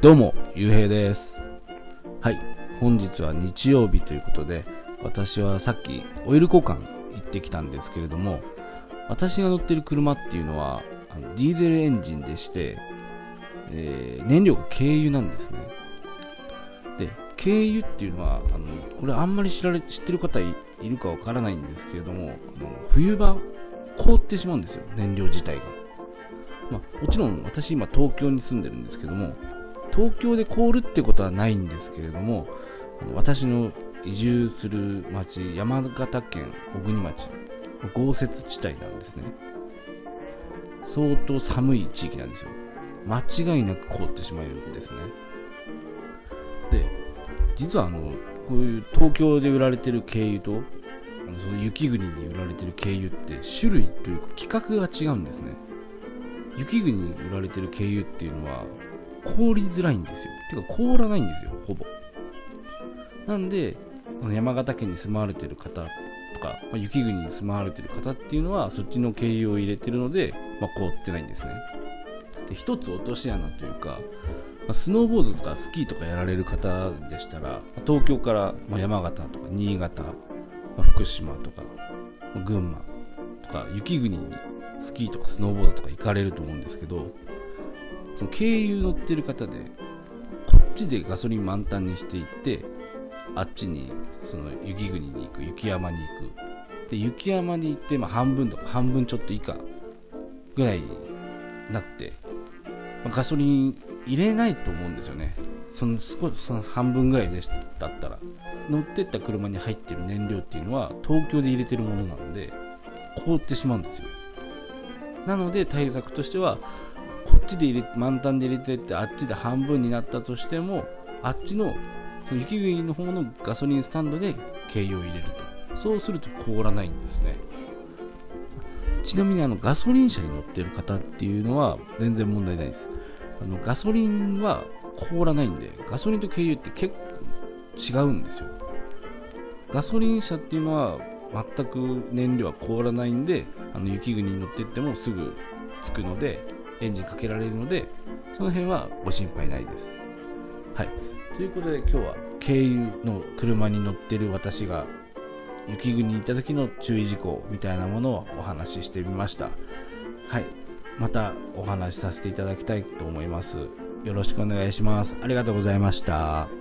どうも、ゆうへいです。はい、本日は日曜日ということで、私はさっきオイル交換行ってきたんですけれども、私が乗ってる車っていうのは、あのディーゼルエンジンでして、えー燃料が軽油なんですね。で、軽油っていうのは、あのこれあんまり知られ知ってる方いるかわからないんですけれども、あの冬場、凍ってしまうんですよ、燃料自体が。まあ、もちろん私今東京に住んでるんですけども東京で凍るってことはないんですけれども私の移住する町山形県小国町豪雪地帯なんですね。相当寒い地域なんですよ。間違いなく凍ってしまうんですね。で実はあのこういう東京で売られてる軽油とあのその雪国に売られてる軽油って種類というか規格が違うんですね。雪国に売られてる軽油っていうのは凍りづらいんですよ。てか凍らないんですよほぼ。なんで山形県に住まわれてる方とか、まあ雪国に住まわれてる方っていうのはそっちの軽油を入れてるので、まあ、凍ってないんですね。で一つ落とし穴というか、まスノーボードとかスキーとかやられる方でしたら東京からま山形とか新潟、ま福島とか群馬とか雪国にスキーとかスノーボードとか行かれると思うんですけどその軽油乗ってる方でこっちでガソリン満タンにしていってあっちにその雪国に行く雪山に行く。で雪山に行って、まあ、半分とか半分ちょっと以下ぐらいになって、まあガソリン入れないと思うんですよね。その少しその半分ぐらいでしただったら。乗ってった車に入ってる燃料っていうのは東京で入れてるものなので凍ってしまうんですよ。なので対策としてはちで入れ満タンで入れてってあっちで半分になったとしてもあっちのその雪国の方のガソリンスタンドで軽油を入れると。そうすると凍らないんですね。ちなみにあのガソリン車に乗ってる方っていうのは全然問題ないです。あのガソリンは凍らないんでガソリンと軽油って結構違うんですよ。ガソリン車っていうのは全く燃料は凍らないんであの雪国に乗ってってもすぐ着くのでエンジンかけられるのでその辺はご心配ないです。はい。ということで今日は軽油の車に乗ってる私が雪国に行った時の注意事項みたいなものをお話ししてみました。はい。またお話しさせていただきたいと思います。よろしくお願いします。ありがとうございました。